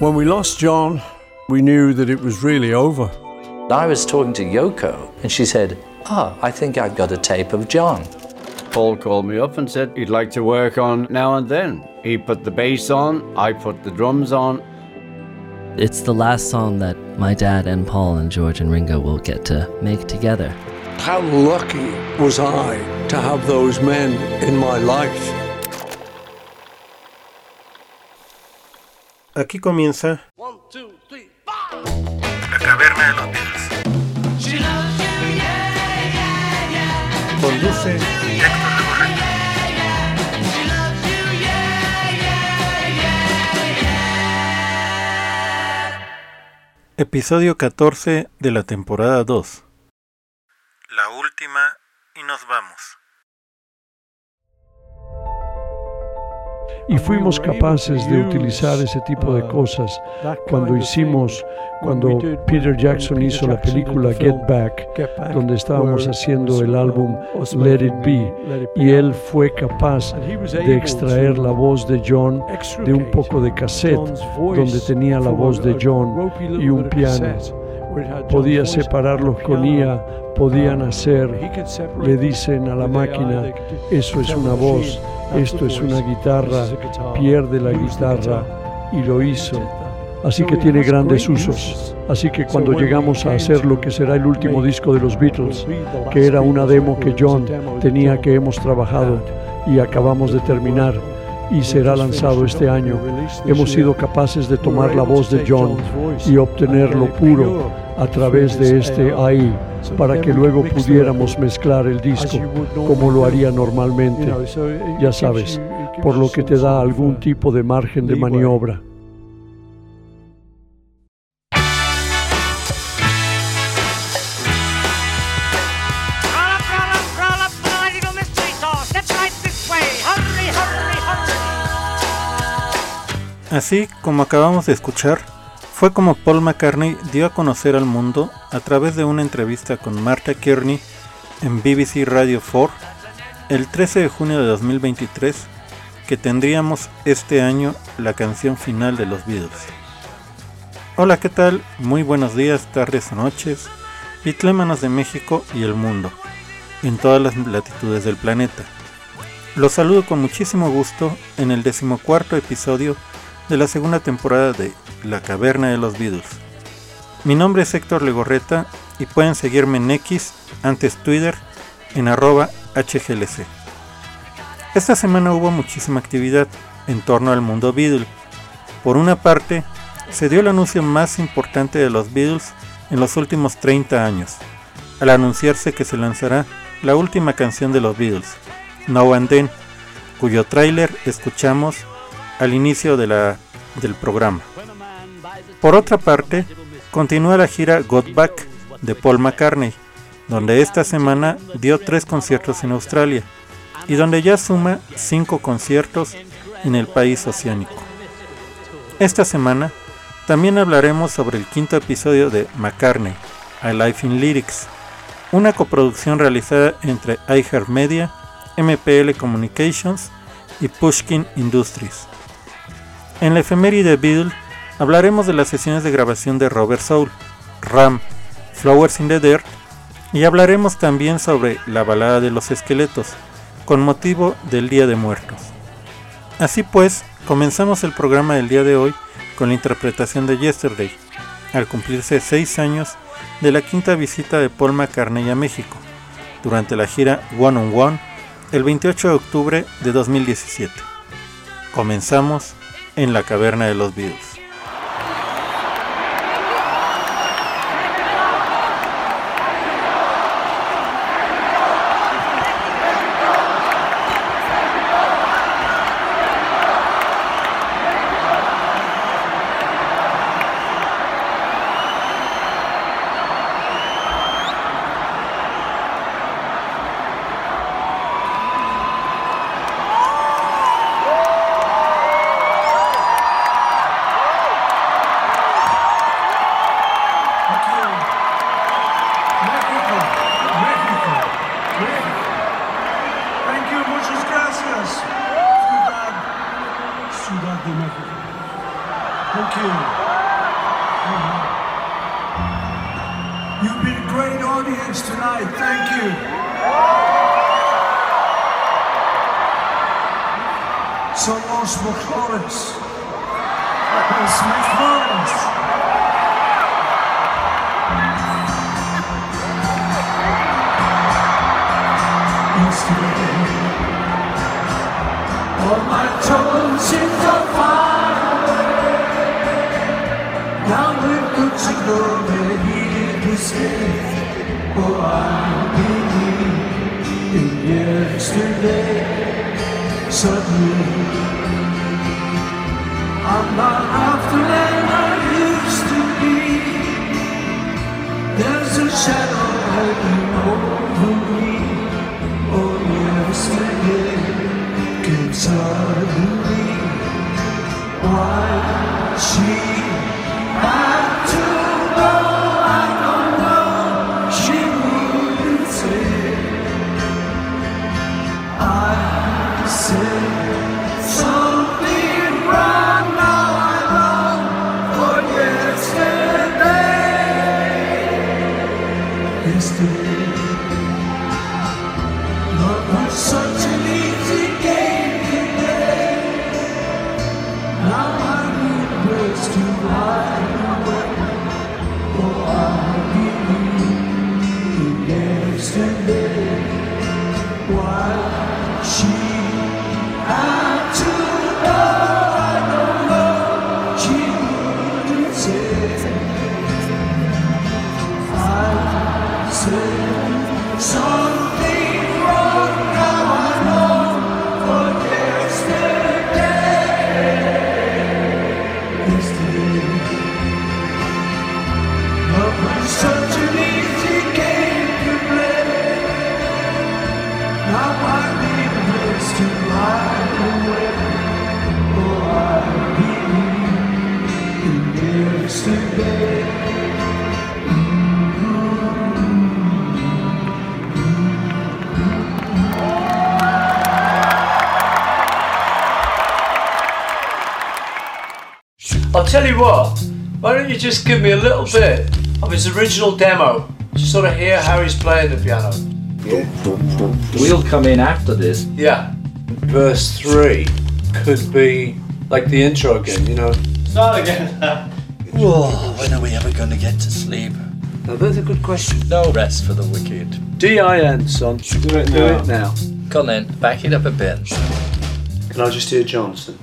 When we lost John, we knew that it was really over. I was talking to Yoko, and she said, Ah, I think I've got a tape of John. Paul called me up and said he'd like to work on now and then. He put the bass on, I put the drums on. It's the last song that my dad and Paul and George and Ringo will get to make together. How lucky was I to have those men in my life? Aquí comienza La caverna de los Beatles. Conduce Héctor Legorreta. episodio 14 de la temporada 2. La última y nos vamos. Y fuimos capaces de utilizar ese tipo de cosas cuando hicimos, cuando Peter Jackson hizo la película Get Back, donde estábamos haciendo el álbum Let It Be, y él fue capaz de extraer la voz de John de un poco de cassette, donde tenía la voz de John y un piano. Podía separarlos con IA, podían hacer, le dicen a la máquina, eso es una voz, esto es una guitarra, pierde la guitarra y lo hizo. Así que tiene grandes usos. Así que cuando llegamos a hacer lo que será el último disco de los Beatles, que era una demo que John tenía que hemos trabajado y acabamos de terminar y será lanzado este año, hemos sido capaces de tomar la voz de John y obtenerlo puro a través de este ahí para que luego pudiéramos mezclar el disco como lo haría normalmente, ya sabes, por lo que te da algún tipo de margen de maniobra. Así como acabamos de escuchar, fue como Paul McCartney dio a conocer al mundo a través de una entrevista con Martha Kearney en BBC Radio 4 el 13 de junio de 2023 que tendríamos este año la canción final de los Beatles. Hola, ¿qué tal? Muy buenos días, tardes o noches, bitlémanos de México y el mundo, en todas las latitudes del planeta. Los saludo con muchísimo gusto en el decimocuarto episodio de la segunda temporada de La Caverna de los Beatles. Mi nombre es Héctor Legorreta y pueden seguirme en X, antes Twitter, en arroba HGLC. Esta semana hubo muchísima actividad en torno al mundo Beatle. Por una parte, se dio el anuncio más importante de los Beatles en los últimos 30 años, al anunciarse que se lanzará la última canción de los Beatles, Now and Then, cuyo tráiler escuchamos al inicio del programa. Por otra parte, continúa la gira Got Back de Paul McCartney, donde esta semana dio tres conciertos en Australia y donde ya suma cinco conciertos en el país oceánico. Esta semana también hablaremos sobre el quinto episodio de McCartney, A Life in Lyrics, una coproducción realizada entre iHeartMedia, MPL Communications y Pushkin Industries. En la efeméride hablaremos de las sesiones de grabación de Robert Soul, Ram, Flowers in the Dirt y hablaremos también sobre la balada de los esqueletos, con motivo del Día de Muertos. Así pues, comenzamos el programa del día de hoy con la interpretación de Yesterday, al cumplirse seis años de la quinta visita de Paul McCartney a México, durante la gira One on One, el 28 de octubre de 2017. Comenzamos en la caverna de los Beatles. I'll tell you what, why don't you just give me a little bit of his original demo? Just sort of hear how he's playing the piano. We'll come in after this. Yeah. Verse 3 could be like the intro again, you know? Start again. Whoa, when are we ever going to get to sleep? Now, that's a good question. No rest for the wicked. D-I-N, son. Do it, do it now. Come on, back it up a bit. Can I just hear Johnson?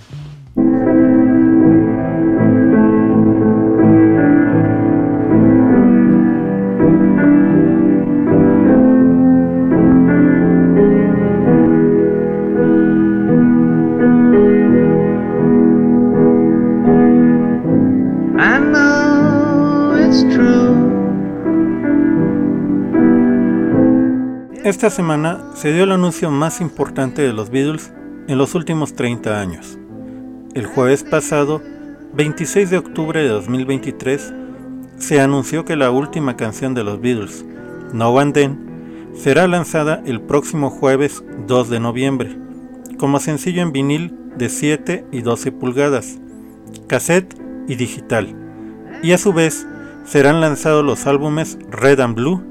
Esta semana se dio el anuncio más importante de los Beatles en los últimos 30 años. El jueves pasado, 26 de octubre de 2023, se anunció que la última canción de los Beatles, No One Then, será lanzada el próximo jueves 2 de noviembre, como sencillo en vinil de 7 y 12 pulgadas, cassette y digital, y a su vez serán lanzados los álbumes Red and Blue,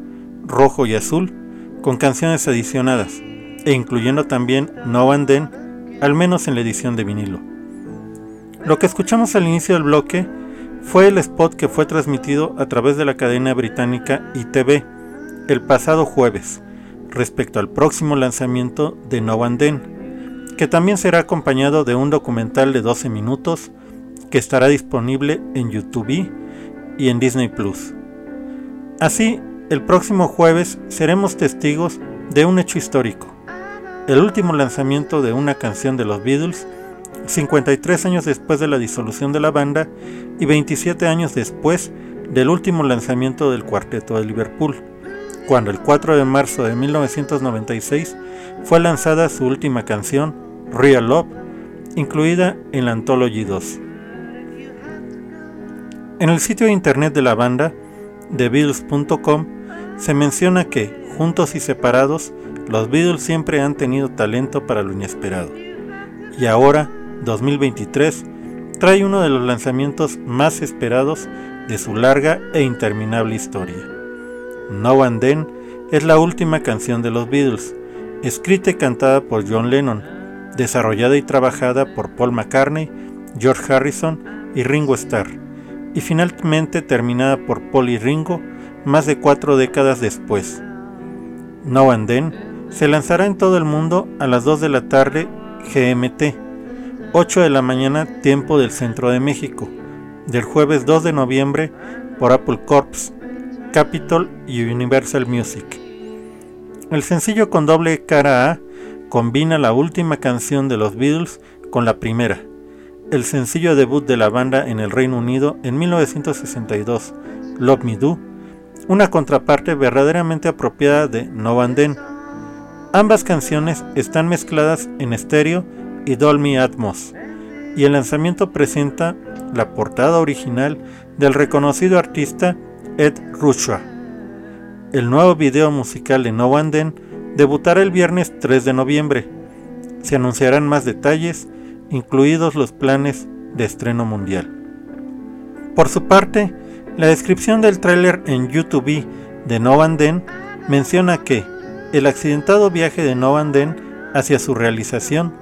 Rojo y Azul, con canciones adicionadas, e incluyendo también No and Then, al menos en la edición de vinilo. Lo que escuchamos al inicio del bloque fue el spot que fue transmitido a través de la cadena británica ITV el pasado jueves, respecto al próximo lanzamiento de No and Then, que también será acompañado de un documental de 12 minutos que estará disponible en YouTube y en Disney Plus. Así, el próximo jueves seremos testigos de un hecho histórico, el último lanzamiento de una canción de los Beatles, 53 años después de la disolución de la banda y 27 años después del último lanzamiento del cuarteto de Liverpool, cuando el 4 de marzo de 1996 fue lanzada su última canción, Real Love, incluida en la Anthology 2. En el sitio de internet de la banda, TheBeatles.com, se menciona que, juntos y separados, los Beatles siempre han tenido talento para lo inesperado. Y ahora, 2023, trae uno de los lanzamientos más esperados de su larga e interminable historia. No and Then es la última canción de los Beatles, escrita y cantada por John Lennon, desarrollada y trabajada por Paul McCartney, George Harrison y Ringo Starr, y finalmente terminada por Paul y Ringo más de cuatro décadas después. No and Then se lanzará en todo el mundo a las 2 de la tarde GMT, 8 de la mañana tiempo del centro de México, del jueves 2 de noviembre por Apple Corps, Capitol y Universal Music. El sencillo con doble cara A combina la última canción de los Beatles con la primera, el sencillo debut de la banda en el Reino Unido en 1962, Love Me Do, una contraparte verdaderamente apropiada de No Van Den. Ambas canciones están mezcladas en estéreo y Dolby Atmos, y el lanzamiento presenta la portada original del reconocido artista Ed Ruscha. El nuevo video musical de No One Den debutará el viernes 3 de noviembre. Se anunciarán más detalles, incluidos los planes de estreno mundial. Por su parte, la descripción del tráiler en YouTube de No One Den menciona que el accidentado viaje de No One Den hacia su realización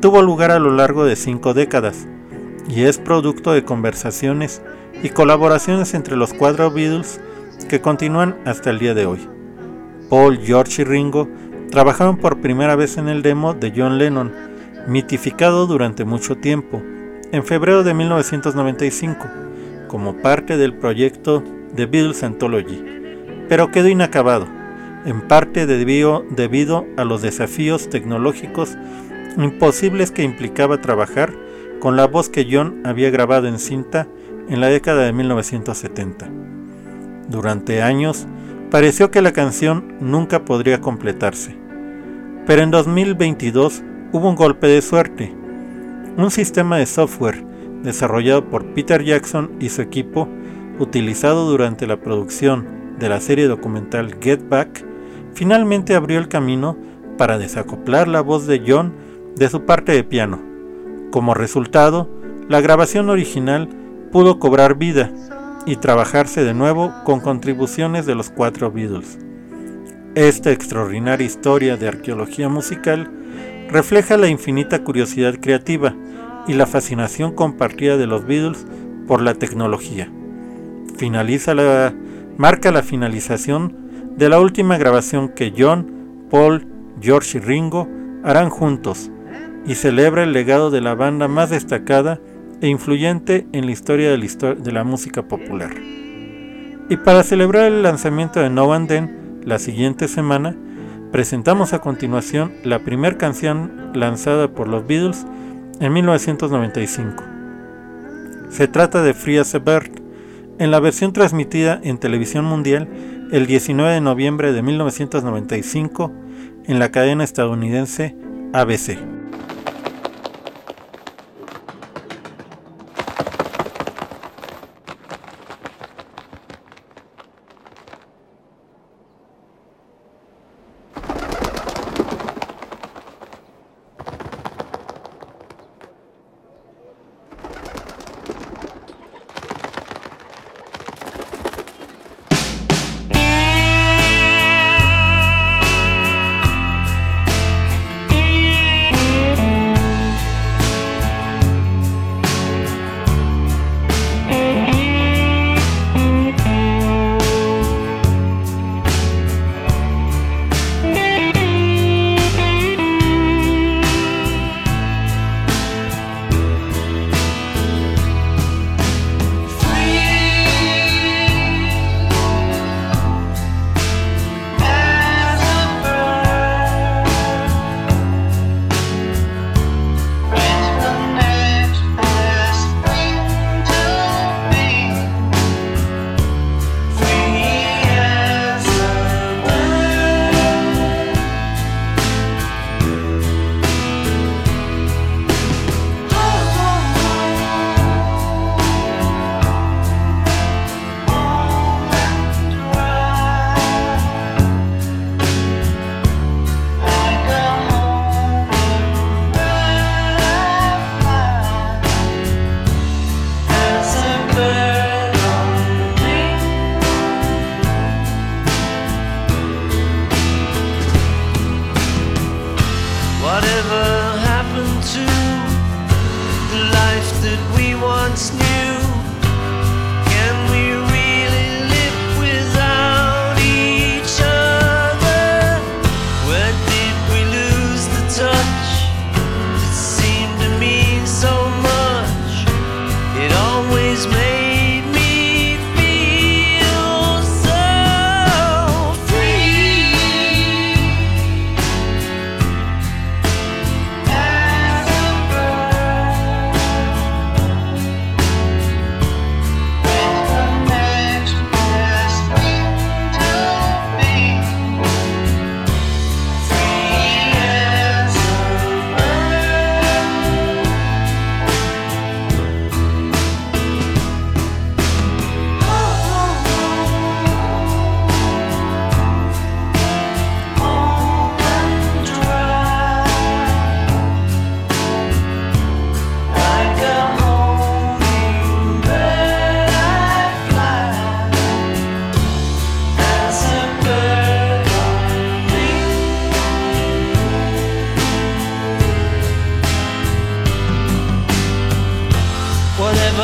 tuvo lugar a lo largo de cinco décadas y es producto de conversaciones y colaboraciones entre los cuatro Beatles que continúan hasta el día de hoy. Paul, George y Ringo trabajaron por primera vez en el demo de John Lennon, mitificado durante mucho tiempo, en febrero de 1995, como parte del proyecto The Beatles Anthology, pero quedó inacabado, en parte debido, debido a los desafíos tecnológicos imposibles que implicaba trabajar con la voz que John había grabado en cinta en la década de 1970. Durante años pareció que la canción nunca podría completarse, pero en 2022 hubo un golpe de suerte. Un sistema de software desarrollado por Peter Jackson y su equipo, utilizado durante la producción de la serie documental Get Back, finalmente abrió el camino para desacoplar la voz de John de su parte de piano. Como resultado, la grabación original pudo cobrar vida y trabajarse de nuevo con contribuciones de los cuatro Beatles. Esta extraordinaria historia de arqueología musical refleja la infinita curiosidad creativa y la fascinación compartida de los Beatles por la tecnología. Finaliza la, marca la finalización de la última grabación que John, Paul, George y Ringo harán juntos y celebra el legado de la banda más destacada e influyente en la historia de la, música popular. Y para celebrar el lanzamiento de No One Then, la siguiente semana, presentamos a continuación la primera canción lanzada por los Beatles en 1995. Se trata de Free as en la versión transmitida en televisión mundial el 19 de noviembre de 1995 en la cadena estadounidense ABC.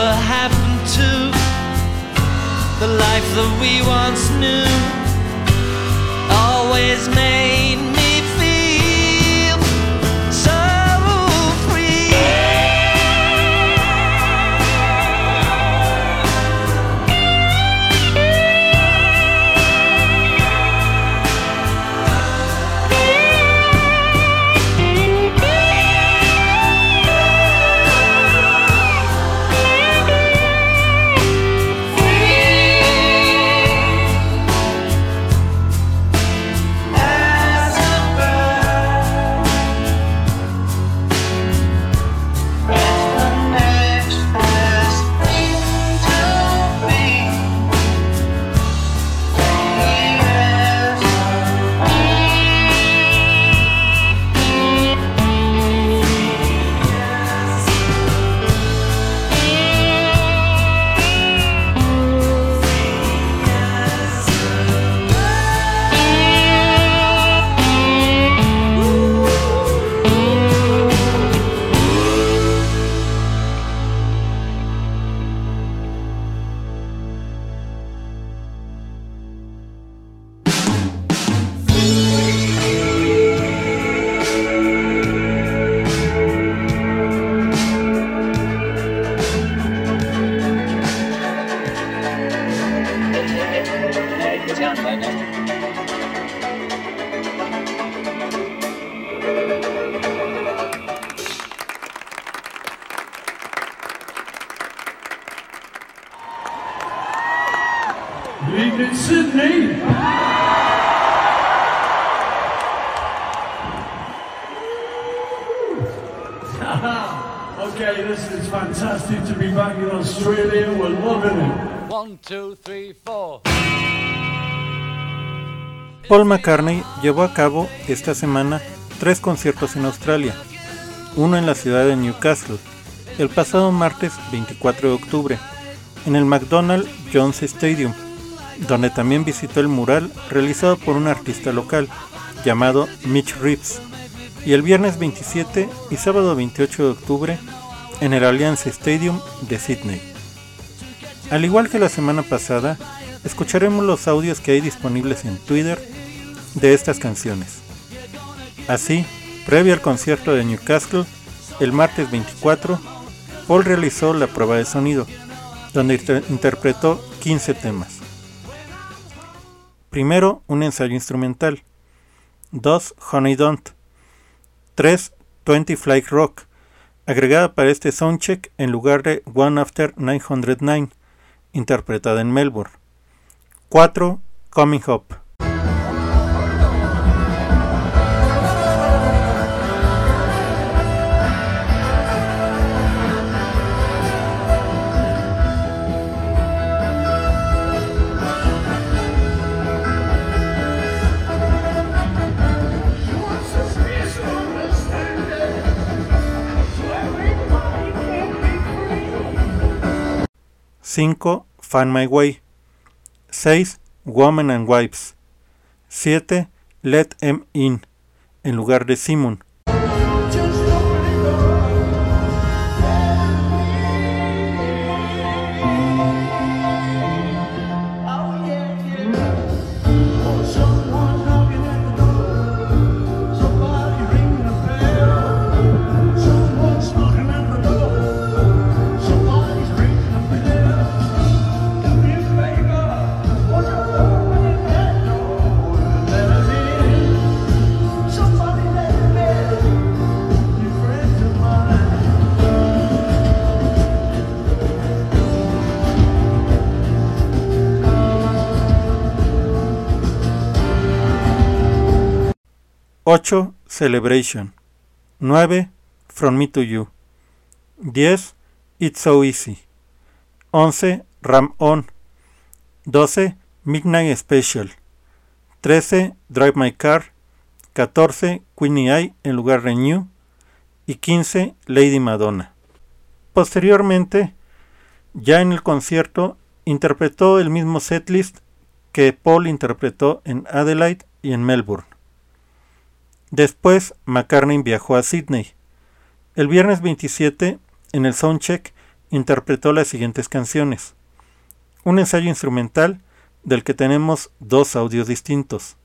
Whatever happened to the life that we once knew? Always made Paul McCartney llevó a cabo esta semana tres conciertos en Australia, uno en la ciudad de Newcastle, el pasado martes 24 de octubre, en el McDonald Jones Stadium, donde también visitó el mural realizado por un artista local llamado Mitch Reeves, y el viernes 27 y sábado 28 de octubre en el Allianz Stadium de Sydney. Al igual que la semana pasada, escucharemos los audios que hay disponibles en Twitter de estas canciones. Así, previo al concierto de Newcastle, el martes 24, Paul realizó la prueba de sonido, donde inter- interpretó 15 temas. Primero, un ensayo instrumental. 2. Honey Don't. 3. 20 Flight Rock, agregada para este soundcheck en lugar de One After 909, interpretada en Melbourne. 4. Coming Up. Cinco, Find My Way. 6. Woman and Wives. 7. Let Em In, en lugar de Simon. 8. Celebration. 9. From Me to You. 10. It's So Easy. 11. Ram On. 12. Midnight Special. 13. Drive My Car. 14. Queenie Eye en lugar de New. Y 15. Lady Madonna. Posteriormente, ya en el concierto, interpretó el mismo setlist que Paul interpretó en Adelaide y en Melbourne. Después, McCartney viajó a Sydney. El viernes 27, en el soundcheck, interpretó las siguientes canciones. Un ensayo instrumental del que tenemos dos audios distintos.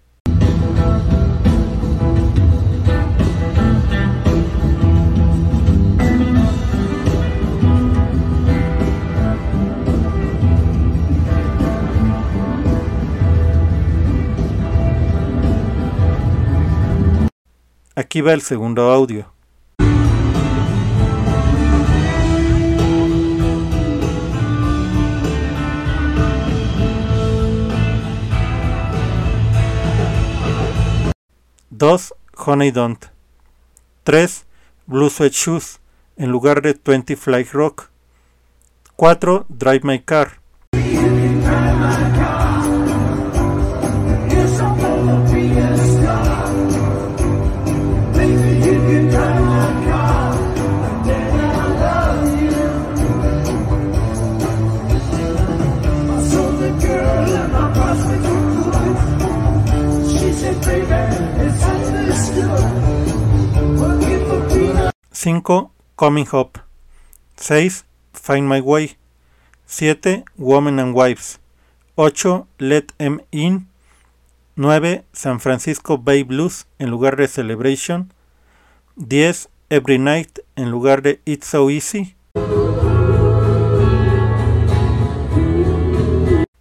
Aquí va el segundo audio. Dos, Honey Don't. 3. Blue Sweat Shoes en lugar de 20 Fly Rock. 4. Drive My Car. Cinco, Coming Up. 6. Find My Way. 7. Women and Wives. 8. Let Em In. 9. San Francisco Bay Blues en lugar de Celebration. 10. Every Night en lugar de It's So Easy.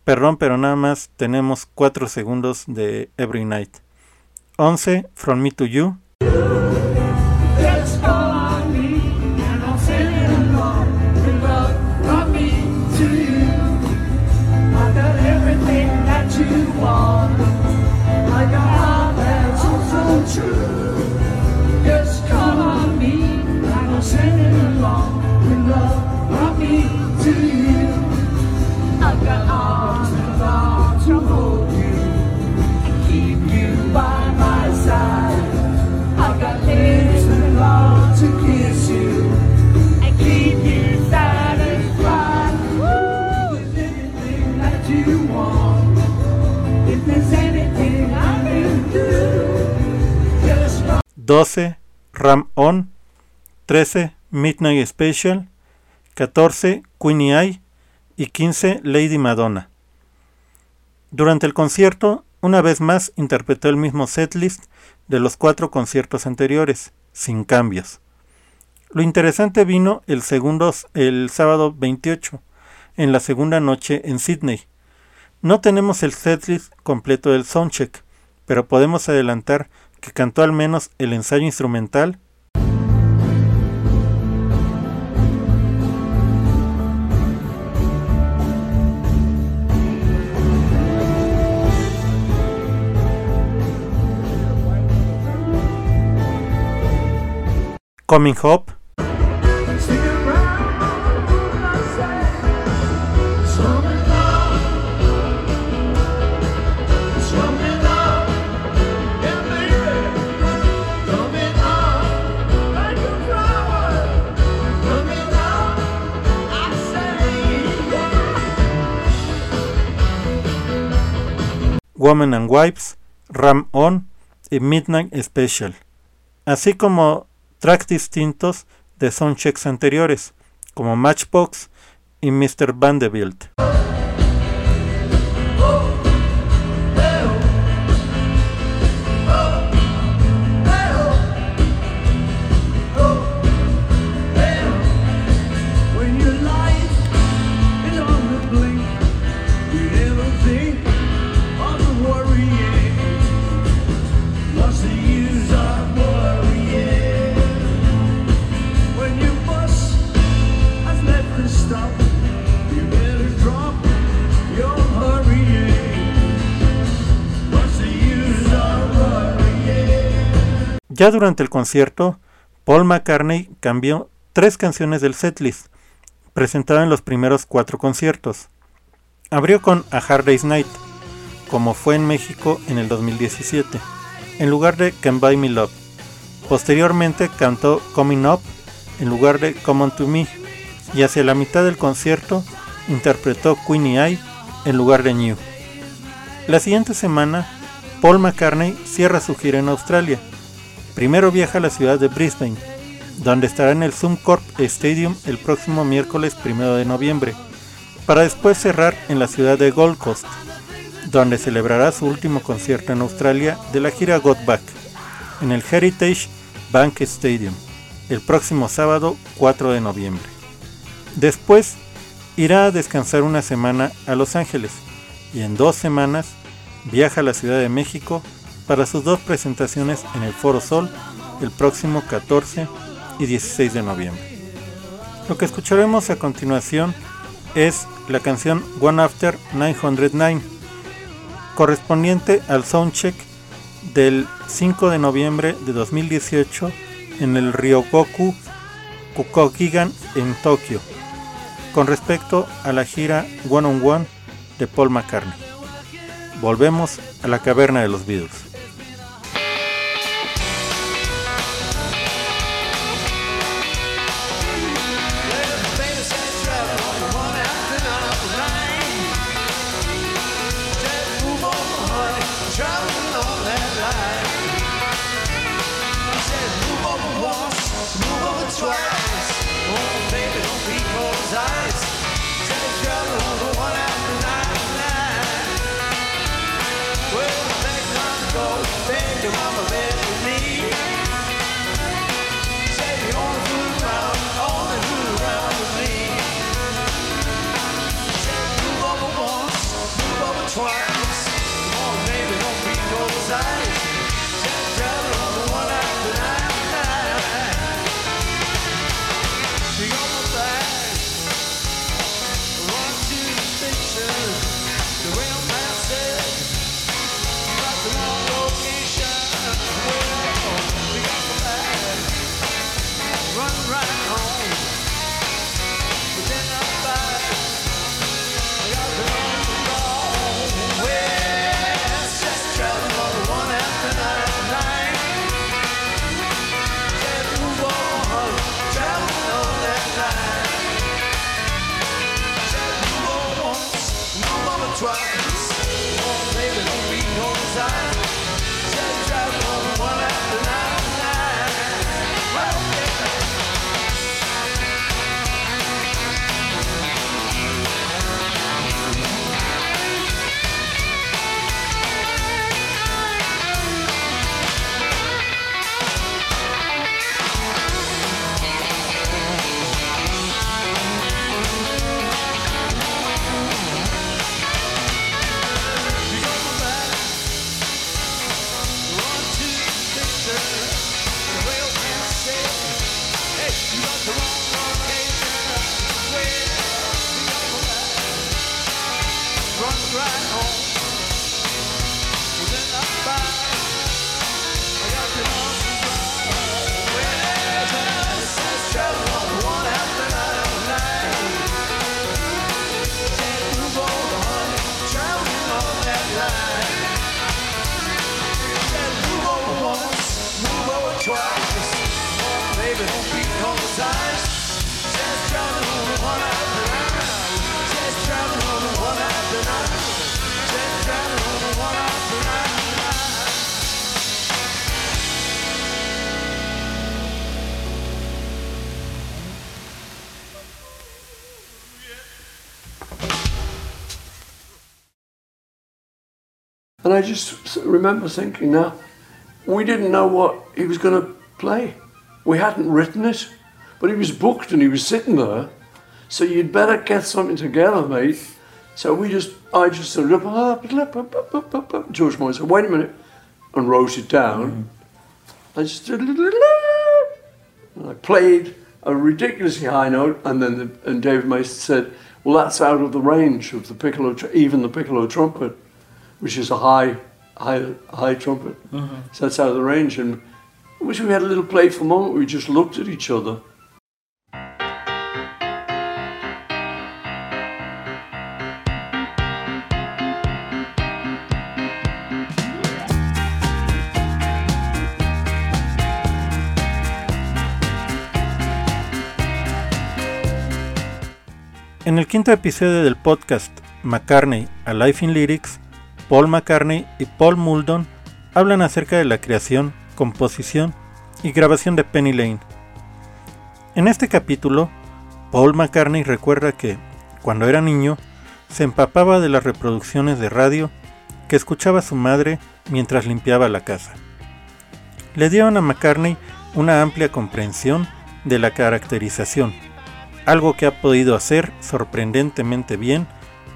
Perdón, pero nada más tenemos 4 segundos de Every Night. 11. From Me to You. Doce Ram On, 13 Midnight Special, 14 Queenie Eye y 15 Lady Madonna. Durante el concierto, una vez más interpretó el mismo setlist de los cuatro conciertos anteriores, sin cambios. Lo interesante vino el, segundo, el sábado 28, en la segunda noche en Sydney. No tenemos el setlist completo del soundcheck, pero podemos adelantar que cantó al menos el ensayo instrumental Coming Up. Women and Wives, Ram On y Midnight Special, así como tracks distintos de soundchecks anteriores, como Matchbox y Mr. Vanderbilt. Ya durante el concierto, Paul McCartney cambió tres canciones del setlist, presentado en los primeros cuatro conciertos. Abrió con A Hard Day's Night, como fue en México en el 2017, en lugar de Can Buy Me Love. Posteriormente cantó Coming Up en lugar de Come On To Me, y hacia la mitad del concierto interpretó Queenie Eye en lugar de New. La siguiente semana, Paul McCartney cierra su gira en Australia. Primero viaja a la ciudad de Brisbane, donde estará en el Zoomcorp Stadium el próximo miércoles 1 de noviembre, para después cerrar en la ciudad de Gold Coast, donde celebrará su último concierto en Australia de la gira Got Back, en el Heritage Bank Stadium, el próximo sábado 4 de noviembre. Después, irá a descansar una semana a Los Ángeles y en dos semanas viaja a la Ciudad de México para sus dos presentaciones en el Foro Sol el próximo 14 y 16 de noviembre. Lo que escucharemos a continuación es la canción One After 909, correspondiente al soundcheck del 5 de noviembre de 2018 en el Ryogoku Kukokigan en Tokio, con respecto a la gira One on One de Paul McCartney. Volvemos a la caverna de los Beatles. And I just remember thinking, now, we didn't know what he was going to play. We hadn't written it, but he was booked and he was sitting there. So you'd better get something together, mate. So we just, I just sort of, ah, George Moore said, wait a minute, and wrote it down. Mm-hmm. I just did, and I played a ridiculously high note, and then the, and David Mason said, well, that's out of the range of the piccolo, even the piccolo trumpet, which is a high, high, high trumpet. Mm-hmm. So that's out of the range, and I wish we had a little playful moment where we just looked at each other. En el quinto episodio del podcast McCartney A Life in Lyrics, Paul McCartney y Paul Muldon hablan acerca de la creación, composición y grabación de Penny Lane. En este capítulo, Paul McCartney recuerda que, cuando era niño, se empapaba de las reproducciones de radio que escuchaba su madre mientras limpiaba la casa. Le dieron a McCartney una amplia comprensión de la caracterización, algo que ha podido hacer sorprendentemente bien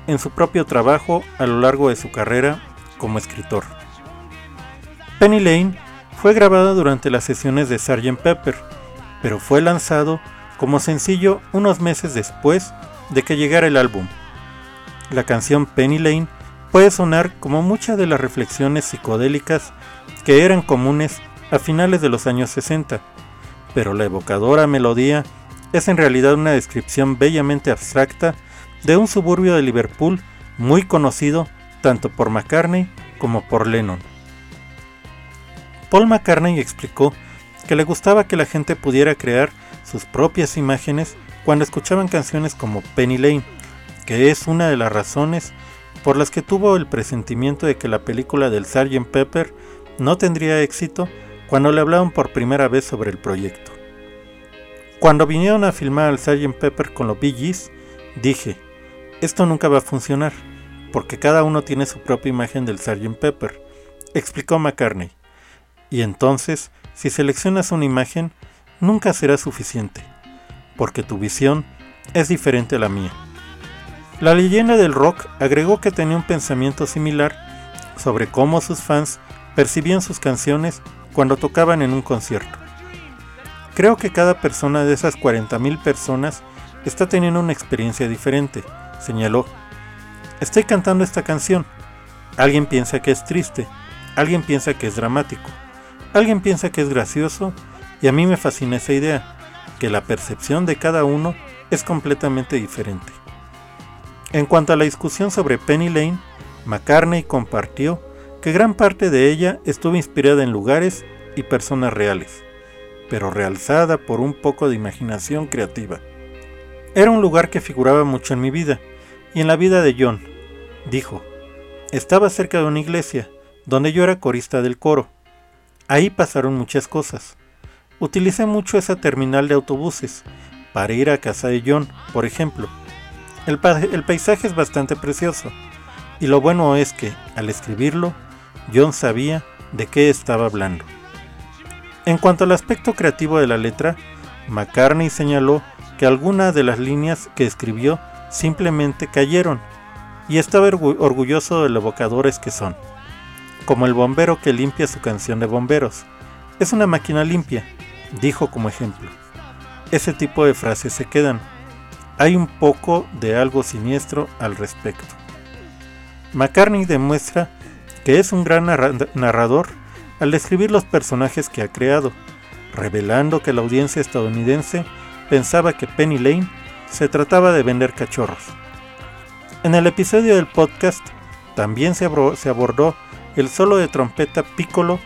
en su propio trabajo a lo largo de su carrera como escritor. Penny Lane fue grabado durante las sesiones de Sgt. Pepper, pero fue lanzado como sencillo unos meses después de que llegara el álbum. La canción Penny Lane puede sonar como muchas de las reflexiones psicodélicas que eran comunes a finales de los años 60, pero la evocadora melodía es en realidad una descripción bellamente abstracta de un suburbio de Liverpool muy conocido tanto por McCartney como por Lennon. Paul McCartney explicó que le gustaba que la gente pudiera crear sus propias imágenes cuando escuchaban canciones como Penny Lane, que es una de las razones por las que tuvo el presentimiento de que la película del Sgt. Pepper no tendría éxito cuando le hablaron por primera vez sobre el proyecto. Cuando vinieron a filmar al Sgt. Pepper con los Bee Gees, dije, esto nunca va a funcionar, porque cada uno tiene su propia imagen del Sgt. Pepper, explicó McCartney. Y entonces, si seleccionas una imagen, nunca será suficiente, porque tu visión es diferente a la mía. La leyenda del rock agregó que tenía un pensamiento similar sobre cómo sus fans percibían sus canciones cuando tocaban en un concierto. Creo que cada persona de esas 40.000 personas está teniendo una experiencia diferente, señaló. Estoy cantando esta canción. Alguien piensa que es triste, alguien piensa que es dramático, alguien piensa que es gracioso y a mí me fascina esa idea, que la percepción de cada uno es completamente diferente. En cuanto a la discusión sobre Penny Lane, McCartney compartió que gran parte de ella estuvo inspirada en lugares y personas reales, pero realzada por un poco de imaginación creativa. Era un lugar que figuraba mucho en mi vida y en la vida de John, dijo. Estaba cerca de una iglesia, donde yo era corista del coro. Ahí pasaron muchas cosas. Utilicé mucho esa terminal de autobuses para ir a casa de John, por ejemplo. El, paisaje es bastante precioso, y lo bueno es que, al escribirlo, John sabía de qué estaba hablando. En cuanto al aspecto creativo de la letra, McCartney señaló que algunas de las líneas que escribió simplemente cayeron, y estaba orgulloso de los evocadores que son, como el bombero que limpia su canción de bomberos. Es una máquina limpia, dijo como ejemplo. Ese tipo de frases se quedan. Hay un poco de algo siniestro al respecto. McCartney demuestra que es un gran narrador al describir los personajes que ha creado, revelando que la audiencia estadounidense pensaba que Penny Lane se trataba de vender cachorros. En el episodio del podcast también se abordó el solo de trompeta piccolo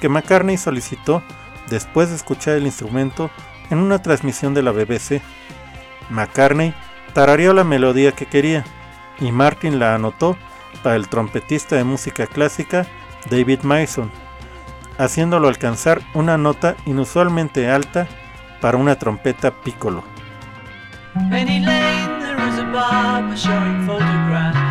que McCartney solicitó después de escuchar el instrumento en una transmisión de la BBC. McCartney tarareó la melodía que quería y Martin la anotó para el trompetista de música clásica David Mason, haciéndolo alcanzar una nota inusualmente alta para una trompeta piccolo. Penny Lane, there is a barber showing photographs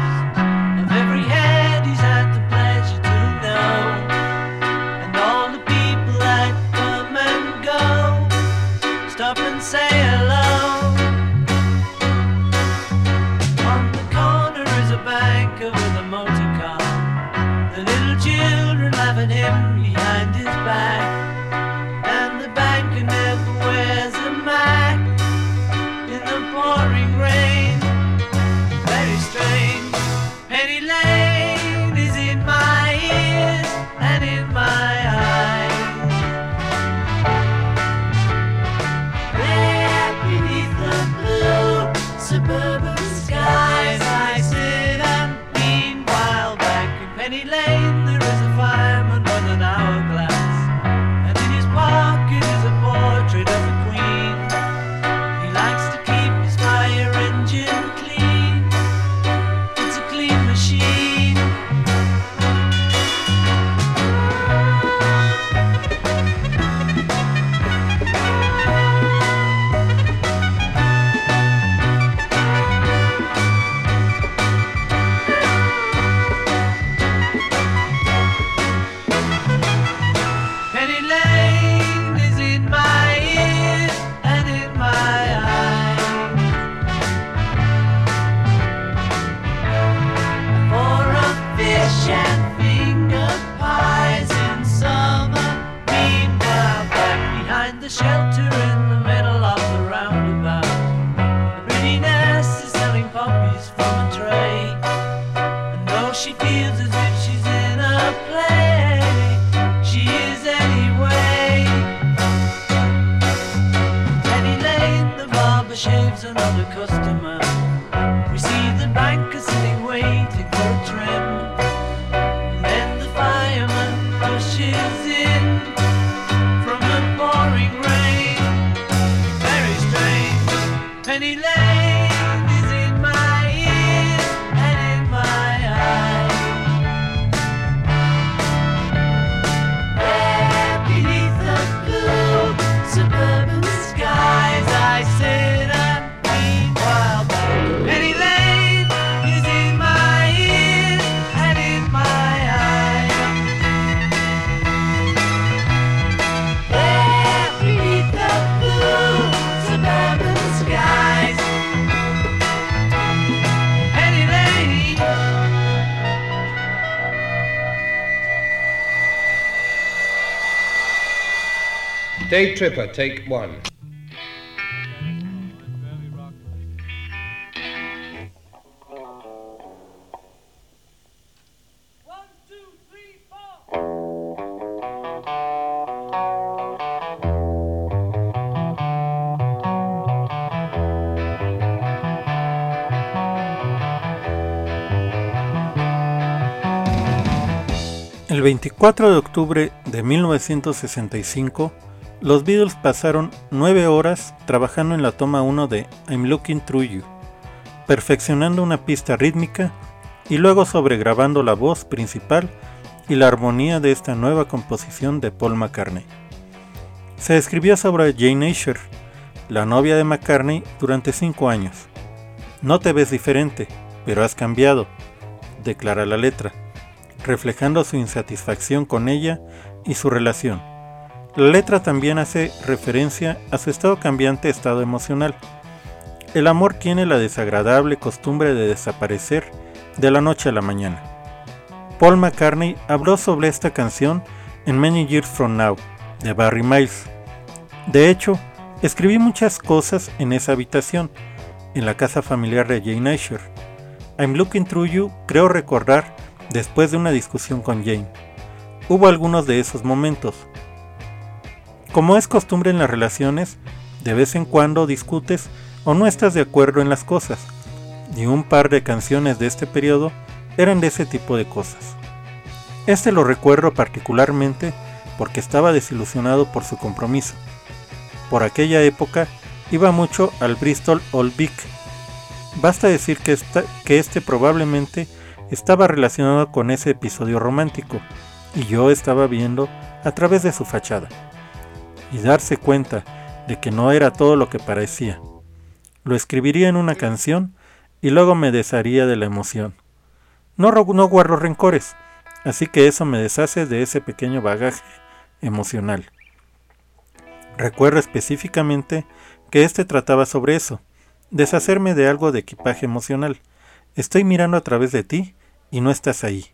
Day Tripper, take one. El 24 de octubre de 1965, los Beatles pasaron nueve horas trabajando en la toma 1 de I'm Looking Through You, perfeccionando una pista rítmica y luego sobregrabando la voz principal y la armonía de esta nueva composición de Paul McCartney. Se escribió sobre Jane Asher, la novia de McCartney, durante cinco años. No te ves diferente, pero has cambiado, declara la letra reflejando su insatisfacción con ella y su relación. La letra también hace referencia a su estado cambiante estado emocional. El amor tiene la desagradable costumbre de desaparecer de la noche a la mañana. Paul McCartney habló sobre esta canción en Many Years From Now, de Barry Miles. De hecho, escribí muchas cosas en esa habitación, en la casa familiar de Jane Asher. I'm Looking Through You creo recordar después de una discusión con Jane. Hubo algunos de esos momentos. Como es costumbre en las relaciones, de vez en cuando discutes o no estás de acuerdo en las cosas, y un par de canciones de este periodo eran de ese tipo de cosas. Este lo recuerdo particularmente porque estaba desilusionado por su compromiso. Por aquella época iba mucho al Bristol Old Vic. Basta decir que, que este probablemente estaba relacionado con ese episodio romántico y yo estaba viendo a través de su fachada y darse cuenta de que no era todo lo que parecía. Lo escribiría en una canción y luego me desharía de la emoción. No, no guardo rencores, así que eso me deshace de ese pequeño bagaje emocional. Recuerdo específicamente que este trataba sobre eso, deshacerme de algo de equipaje emocional. Estoy mirando a través de ti y no estás ahí.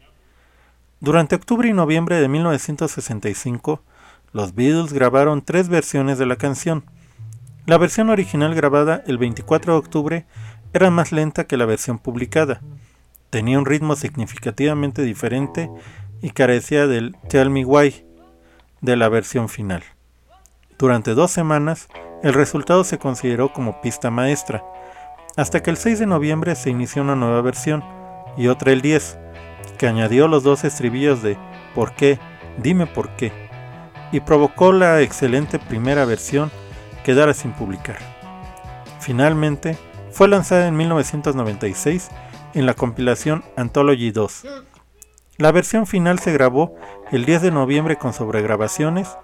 Durante octubre y noviembre de 1965, los Beatles grabaron tres versiones de la canción. La versión original grabada el 24 de octubre era más lenta que la versión publicada. Tenía un ritmo significativamente diferente y carecía del Tell Me Why de la versión final. Durante dos semanas, el resultado se consideró como pista maestra, hasta que el 6 de noviembre se inició una nueva versión, y otra el 10, que añadió los dos estribillos de ¿Por qué? Dime por qué, y provocó la excelente primera versión quedara sin publicar. Finalmente, fue lanzada en 1996 en la compilación Anthology 2. La versión final se grabó el 10 de noviembre con sobregrabaciones,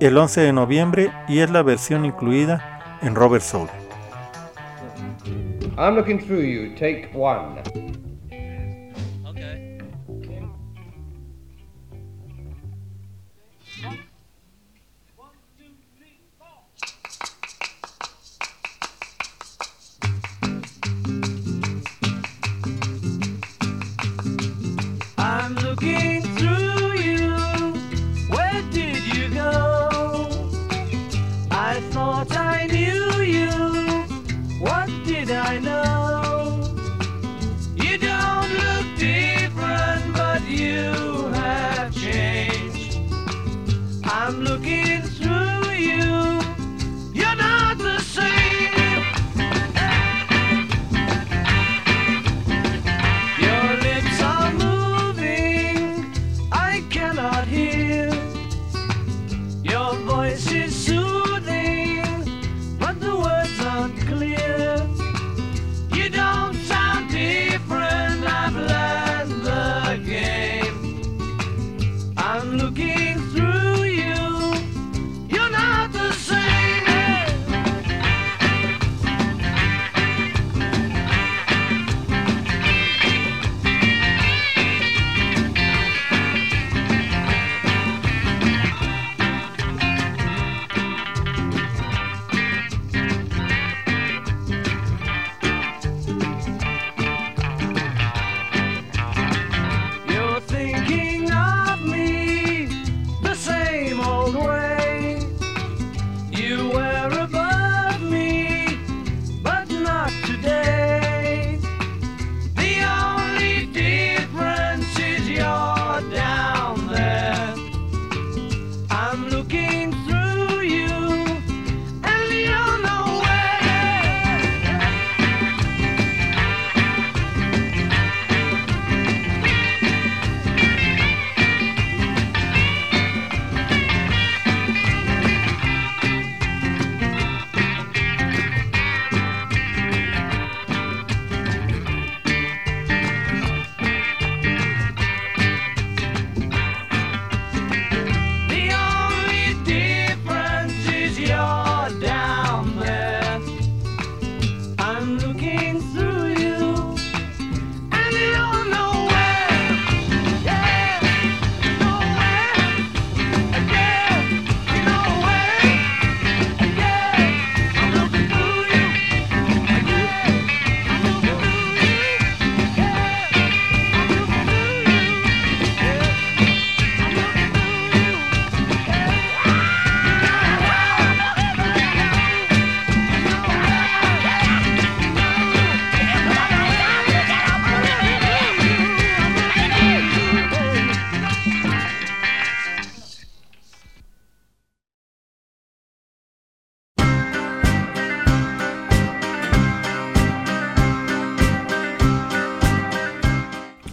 el 11 de noviembre y es la versión incluida en Robert Soul. Take one.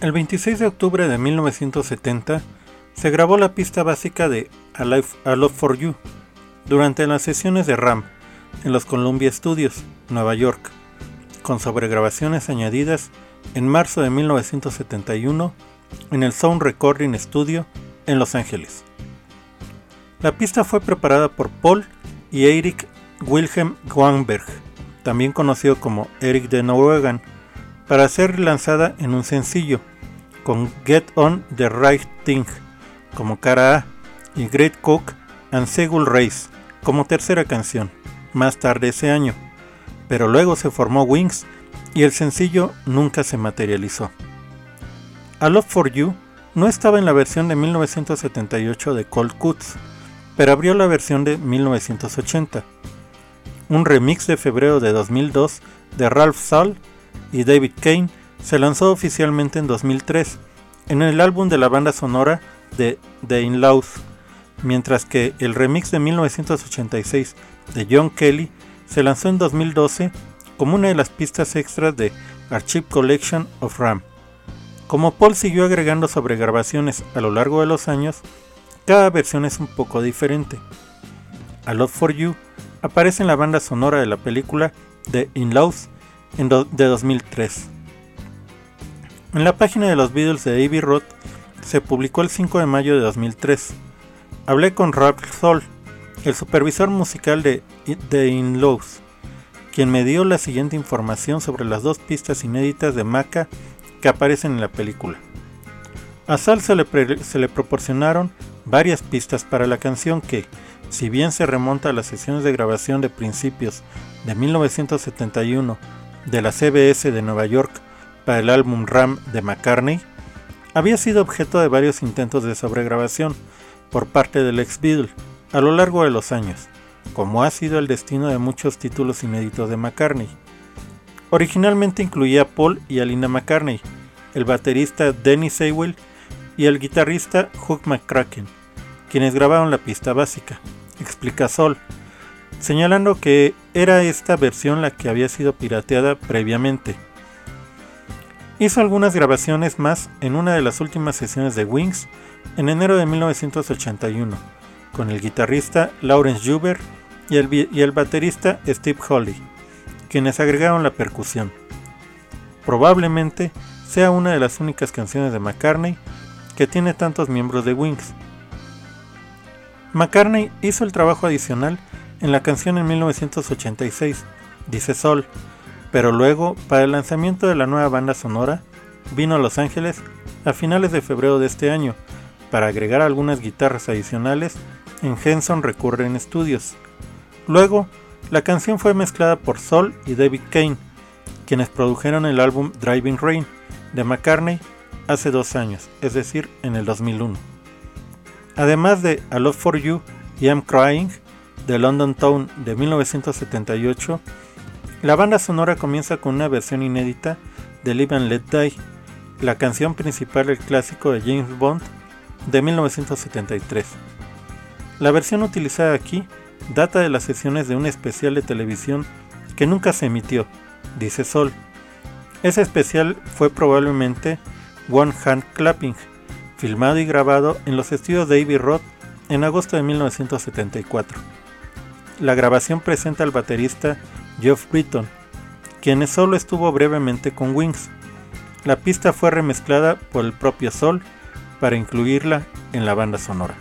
El 26 de octubre de 1970 se grabó la pista básica de A, A Love for You durante las sesiones de RAM en los Columbia Studios, Nueva York, con sobregrabaciones añadidas en marzo de 1971 en el Sound Recording Studio en Los Ángeles. La pista fue preparada por Paul y Eric Wilhelm Wangberg, también conocido como Eric de Norwegan, para ser lanzada en un sencillo, con Get On the Right Thing como cara A y Great Cook and Segul Race como tercera canción, más tarde ese año, pero luego se formó Wings y el sencillo nunca se materializó. A Love for You no estaba en la versión de 1978 de Cold Cuts, pero abrió la versión de 1980. Un remix de febrero de 2002 de Ralph Sall y David Kane se lanzó oficialmente en 2003 en el álbum de la banda sonora de The In-Laws, mientras que el remix de 1986 de John Kelly se lanzó en 2012 como una de las pistas extras de Archive Collection of Ram. Como Paul siguió agregando sobregrabaciones a lo largo de los años, cada versión es un poco diferente. A Love for You aparece en la banda sonora de la película The In-Laws de 2003. En la página de los Beatles de Abbey Road se publicó el 5 de mayo de 2003. Hablé con Ralph Sol, el supervisor musical de The In-Laws, quien me dio la siguiente información sobre las dos pistas inéditas de Maca que aparecen en la película. A Sal se se le proporcionaron varias pistas para la canción que, si bien se remonta a las sesiones de grabación de principios de 1971 de la CBS de Nueva York para el álbum Ram de McCartney, había sido objeto de varios intentos de sobregrabación por parte del ex Beatle a lo largo de los años, como ha sido el destino de muchos títulos inéditos de McCartney. Originalmente incluía a Paul y a Linda McCartney, el baterista Denny Sewell y el guitarrista Hugh McCracken, quienes grabaron la pista básica, explica Sol, señalando que era esta versión la que había sido pirateada previamente. Hizo algunas grabaciones más en una de las últimas sesiones de Wings en enero de 1981, con el guitarrista Lawrence Juber y el, y el baterista Steve Holly, quienes agregaron la percusión. Probablemente sea una de las únicas canciones de McCartney que tiene tantos miembros de Wings. McCartney hizo el trabajo adicional en la canción en 1986, dice Sol, pero luego, para el lanzamiento de la nueva banda sonora, vino a Los Ángeles a finales de febrero de este año para agregar algunas guitarras adicionales en Henson Recurring Studios. Luego, la canción fue mezclada por Sol y David Kane, quienes produjeron el álbum Driving Rain de McCartney hace dos años, es decir, en el 2001. Además de A Love for You y I'm Crying de London Town de 1978, la banda sonora comienza con una versión inédita de Live and Let Die, la canción principal del clásico de James Bond de 1973. La versión utilizada aquí data de las sesiones de un especial de televisión que nunca se emitió, dice Sol. Ese especial fue probablemente One Hand Clapping, filmado y grabado en los estudios de Abbey Road en agosto de 1974. La grabación presenta al baterista Geoff Britton, quien solo estuvo brevemente con Wings. La pista fue remezclada por el propio Sol para incluirla en la banda sonora.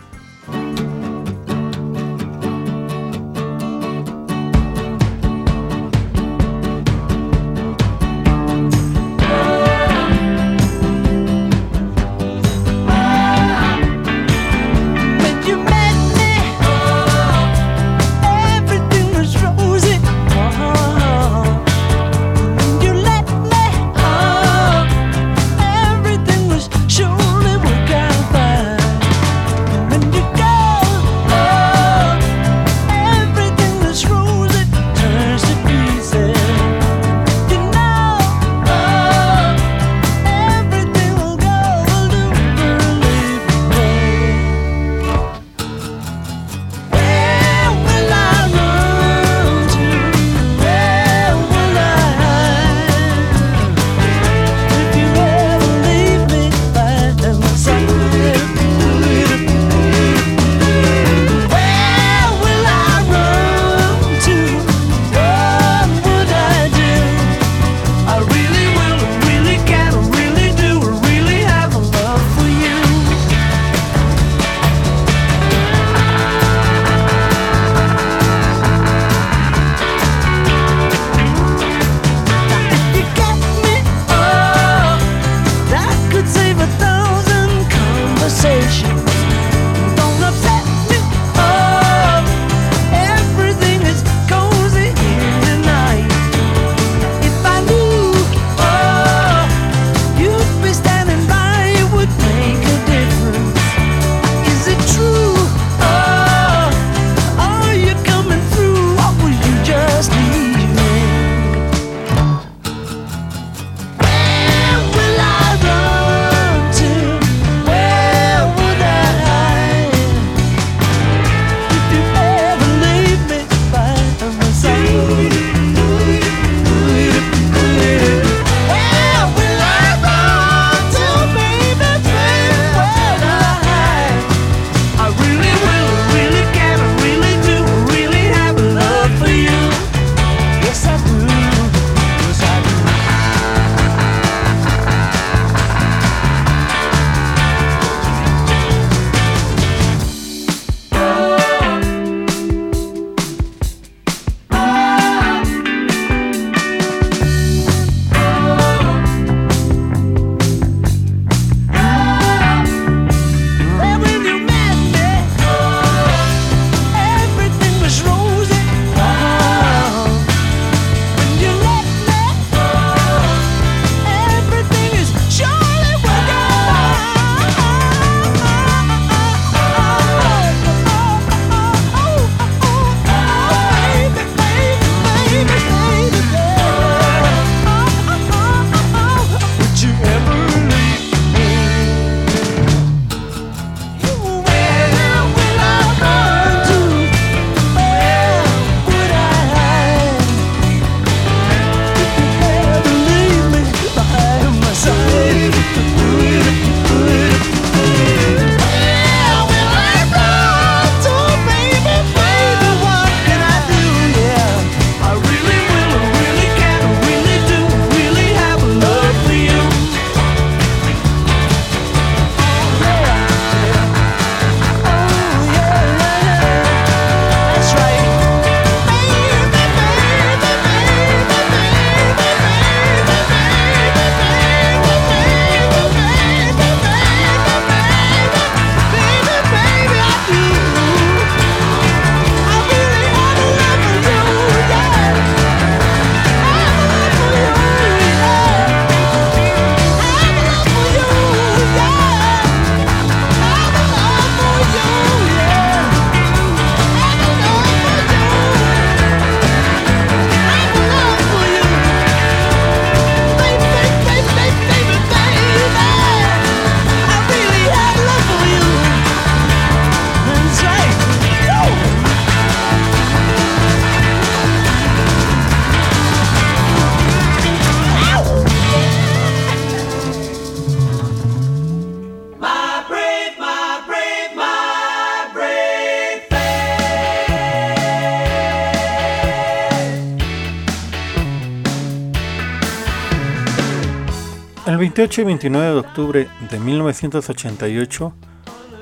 28 y 29 de octubre de 1988,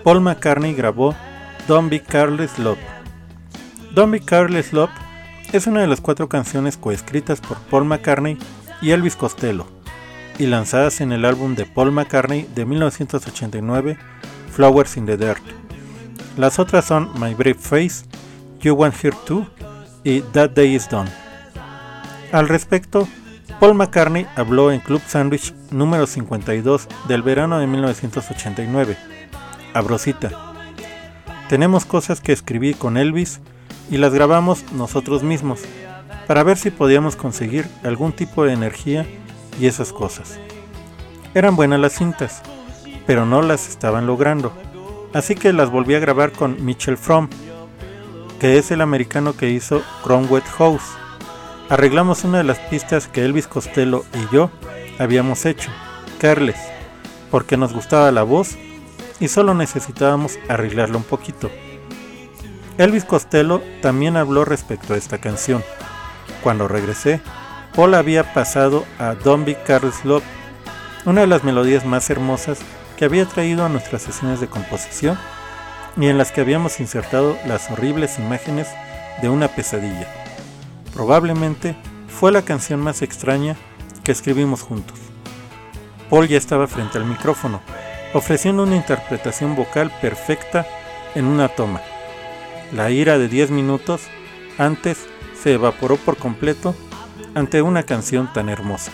Paul McCartney grabó Don't Be Careless Love. Don't Be Careless Love es una de las cuatro canciones coescritas por Paul McCartney y Elvis Costello y lanzadas en el álbum de Paul McCartney de 1989, Flowers in the Dirt. Las otras son My Brave Face, You Want Here Too y That Day Is Done. Al respecto, Paul McCartney habló en Club Sandwich número 52 del verano de 1989. Abrosita. Tenemos cosas que escribí con Elvis y las grabamos nosotros mismos para ver si podíamos conseguir algún tipo de energía y esas cosas. Eran buenas las cintas, pero no las estaban logrando, así que las volví a grabar con Mitchell Fromm, que es el americano que hizo Cromwell House. Arreglamos una de las pistas que Elvis Costello y yo habíamos hecho, Carles, porque nos gustaba la voz y solo necesitábamos arreglarla un poquito. Elvis Costello también habló respecto a esta canción. Cuando regresé, Paul había pasado a Don't Be Careless Love, una de las melodías más hermosas que había traído a nuestras sesiones de composición y en las que habíamos insertado las horribles imágenes de una pesadilla. Probablemente fue la canción más extraña que escribimos juntos. Paul ya estaba frente al micrófono, ofreciendo una interpretación vocal perfecta en una toma. La ira de 10 minutos antes se evaporó por completo ante una canción tan hermosa.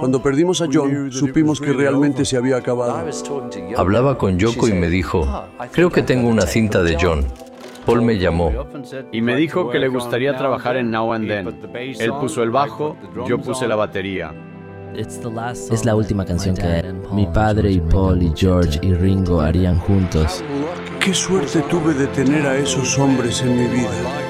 Cuando perdimos a John, supimos que realmente se había acabado. Hablaba con Yoko y me dijo, creo que tengo una cinta de John. Paul me llamó. Y me dijo que le gustaría trabajar en Now and Then. Él puso el bajo, yo puse la batería. Es la última canción que mi padre y Paul y George y Ringo harían juntos. Qué suerte tuve de tener a esos hombres en mi vida.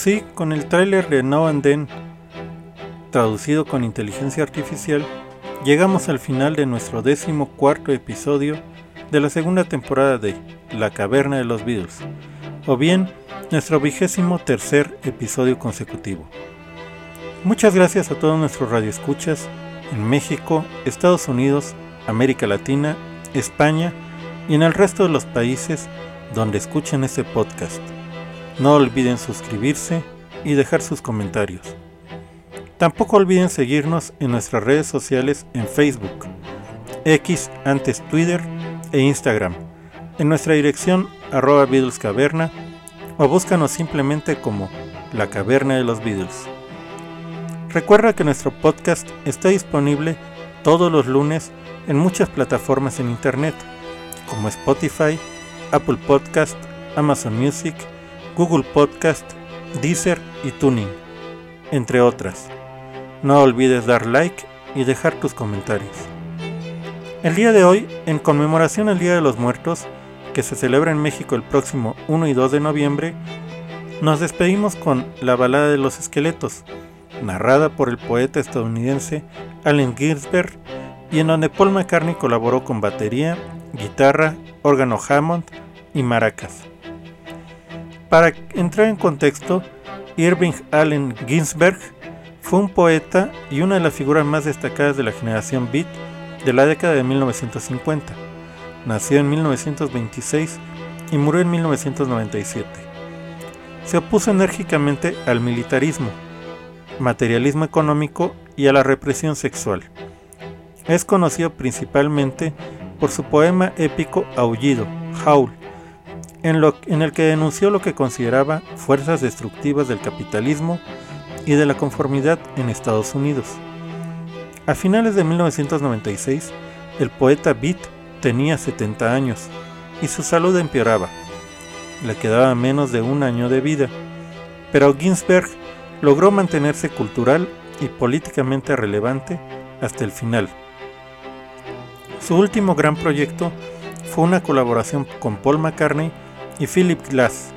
Así, con el tráiler de Now and Then, traducido con inteligencia artificial, llegamos al final de nuestro décimo cuarto episodio de la segunda temporada de La Caverna de los Beatles, o bien nuestro vigésimo tercer episodio consecutivo. Muchas gracias a todos nuestros radioescuchas en México, Estados Unidos, América Latina, España y en el resto de los países donde escuchen este podcast. No olviden suscribirse y dejar sus comentarios. Tampoco olviden seguirnos en nuestras redes sociales en Facebook, X antes Twitter e Instagram, en nuestra dirección arroba Beatles Caverna o búscanos simplemente como La Caverna de los Beatles. Recuerda que nuestro podcast está disponible todos los lunes en muchas plataformas en internet, como Spotify, Apple Podcast, Amazon Music, Google Podcast, Deezer y Tuning, entre otras. No olvides dar like y dejar tus comentarios. El día de hoy, en conmemoración al Día de los Muertos, que se celebra en México el próximo 1 y 2 de noviembre, nos despedimos con La Balada de los Esqueletos, narrada por el poeta estadounidense Allen Ginsberg y en donde Paul McCartney colaboró con batería, guitarra, órgano Hammond y maracas. Para entrar en contexto, Irving Allen Ginsberg fue un poeta y una de las figuras más destacadas de la generación Beat de la década de 1950. Nació en 1926 y murió en 1997. Se opuso enérgicamente al militarismo, materialismo económico y a la represión sexual. Es conocido principalmente por su poema épico Aullido, Howl, en, el que denunció lo que consideraba fuerzas destructivas del capitalismo y de la conformidad en Estados Unidos. A finales de 1996, el poeta Beat tenía 70 años y su salud empeoraba. Le quedaba menos de un año de vida, pero Ginsberg logró mantenerse cultural y políticamente relevante hasta el final. Su último gran proyecto fue una colaboración con Paul McCartney y Philip Glass,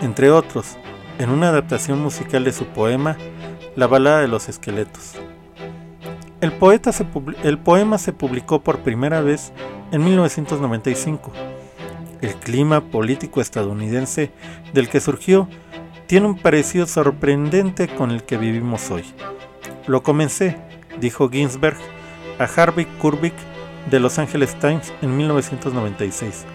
entre otros, en una adaptación musical de su poema La balada de los esqueletos. El, poema se publicó por primera vez en 1995. El clima político estadounidense del que surgió tiene un parecido sorprendente con el que vivimos hoy. Lo comencé, dijo Ginsberg a Harvey Kurbik de Los Angeles Times en 1996,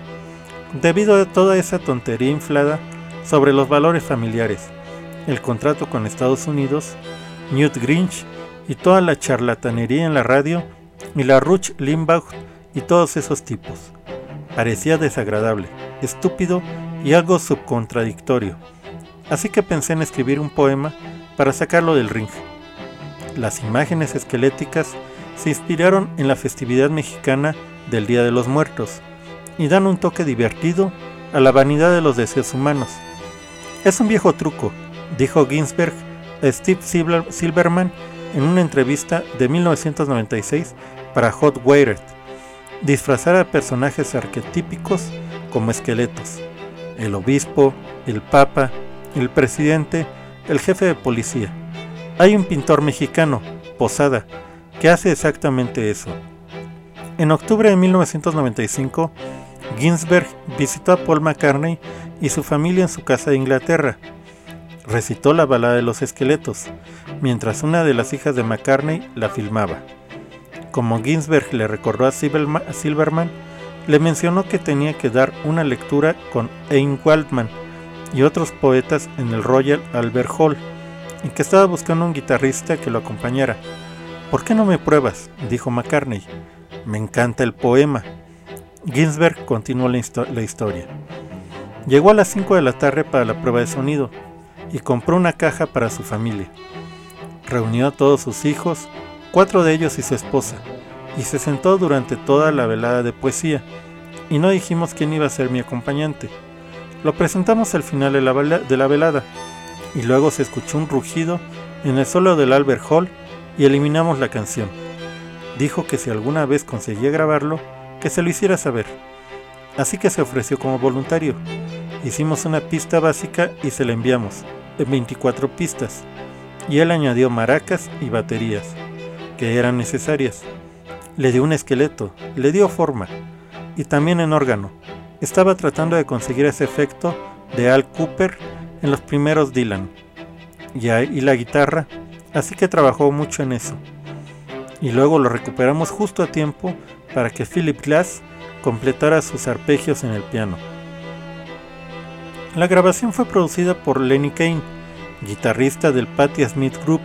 debido a toda esa tontería inflada sobre los valores familiares, el contrato con Estados Unidos, Newt Grinch y toda la charlatanería en la radio y la Ruch Limbaugh y todos esos tipos. Parecía desagradable, estúpido y algo subcontradictorio. Así que pensé en escribir un poema para sacarlo del ring. Las imágenes esqueléticas se inspiraron en la festividad mexicana del Día de los Muertos y dan un toque divertido a la vanidad de los deseos humanos. Es un viejo truco, dijo Ginsberg a Steve Silverman en una entrevista de 1996 para Hot Wired, disfrazar a personajes arquetípicos como esqueletos, el obispo, el papa, el presidente, el jefe de policía. Hay un pintor mexicano, Posada, que hace exactamente eso. En octubre de 1995, Ginsberg visitó a Paul McCartney y su familia en su casa de Inglaterra. Recitó la balada de los esqueletos, mientras una de las hijas de McCartney la filmaba. Como Ginsberg le recordó a Silverman, le mencionó que tenía que dar una lectura con Ein Waldman y otros poetas en el Royal Albert Hall, y que estaba buscando un guitarrista que lo acompañara. ¿Por qué no me pruebas? dijo McCartney. Me encanta el poema. Ginsberg continuó la, historia. Llegó a las 5 de la tarde para la prueba de sonido y compró una caja para su familia. Reunió a todos sus hijos, cuatro de ellos y su esposa, y se sentó durante toda la velada de poesía, y no dijimos quién iba a ser mi acompañante. Lo presentamos al final de la, de la velada, y luego se escuchó un rugido en el solo del Albert Hall y eliminamos la canción. Dijo que si alguna vez conseguía grabarlo, que se lo hiciera saber. Así que se ofreció como voluntario. Hicimos una pista básica y se la enviamos, en 24 pistas, y él añadió maracas y baterías, que eran necesarias. Le dio un esqueleto, le dio forma, y también en órgano. Estaba tratando de conseguir ese efecto de Al Cooper en los primeros Dylan, y, y la guitarra, así que trabajó mucho en eso. Y luego lo recuperamos justo a tiempo para que Philip Glass completara sus arpegios en el piano. La grabación fue producida por Lenny Kane, guitarrista del Patti Smith Group,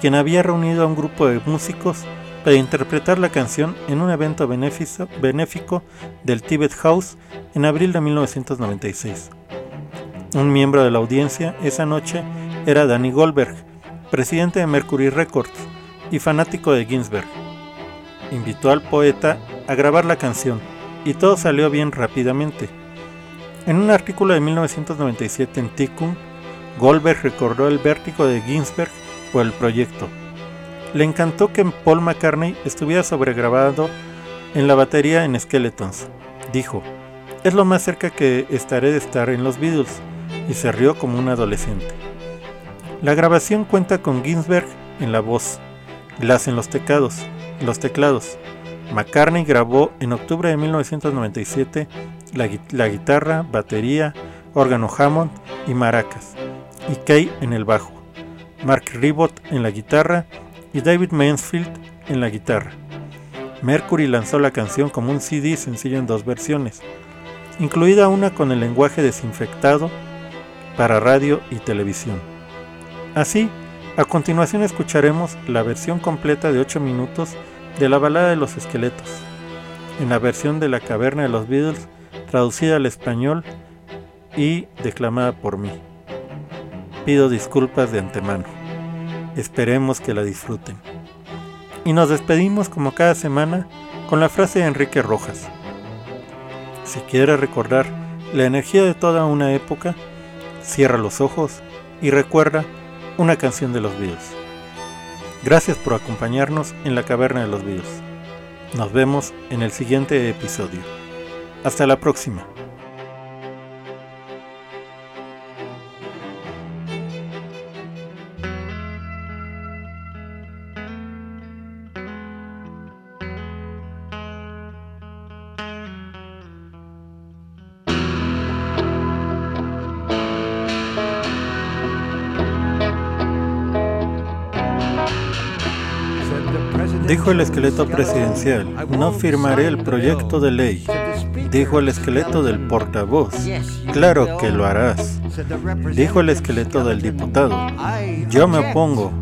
quien había reunido a un grupo de músicos para interpretar la canción en un evento benéfico del Tibet House en abril de 1996. Un miembro de la audiencia esa noche era Danny Goldberg, presidente de Mercury Records y fanático de Ginsberg. Invitó al poeta a grabar la canción y todo salió bien rápidamente. En un artículo de 1997 en Tikkun, Goldberg recordó el vértigo de Ginsberg por el proyecto. Le encantó que Paul McCartney estuviera sobregrabado en la batería en Skeletons. Dijo, es lo más cerca que estaré de estar en los Beatles, y se rió como un adolescente. La grabación cuenta con Ginsberg en la voz, Glass en los teclados, los teclados. McCartney grabó en octubre de 1997 la, guitarra, batería, órgano Hammond y maracas, y Kay en el bajo, Mark Ribot en la guitarra y David Mansfield en la guitarra. Mercury lanzó la canción como un CD sencillo en dos versiones, incluida una con el lenguaje desinfectado para radio y televisión. Así, a continuación escucharemos la versión completa de 8 minutos de la balada de los esqueletos, en la versión de la caverna de los Beatles traducida al español y declamada por mí. Pido disculpas de antemano. Esperemos que la disfruten. Y nos despedimos como cada semana con la frase de Enrique Rojas. Si quieres recordar la energía de toda una época, cierra los ojos y recuerda una canción de los Beatles. Gracias por acompañarnos en la caverna de los Beatles. Nos vemos en el siguiente episodio. Hasta la próxima. El esqueleto presidencial, no firmaré el proyecto de ley. Dijo el esqueleto del portavoz, claro que lo harás. Dijo el esqueleto del diputado, yo me opongo.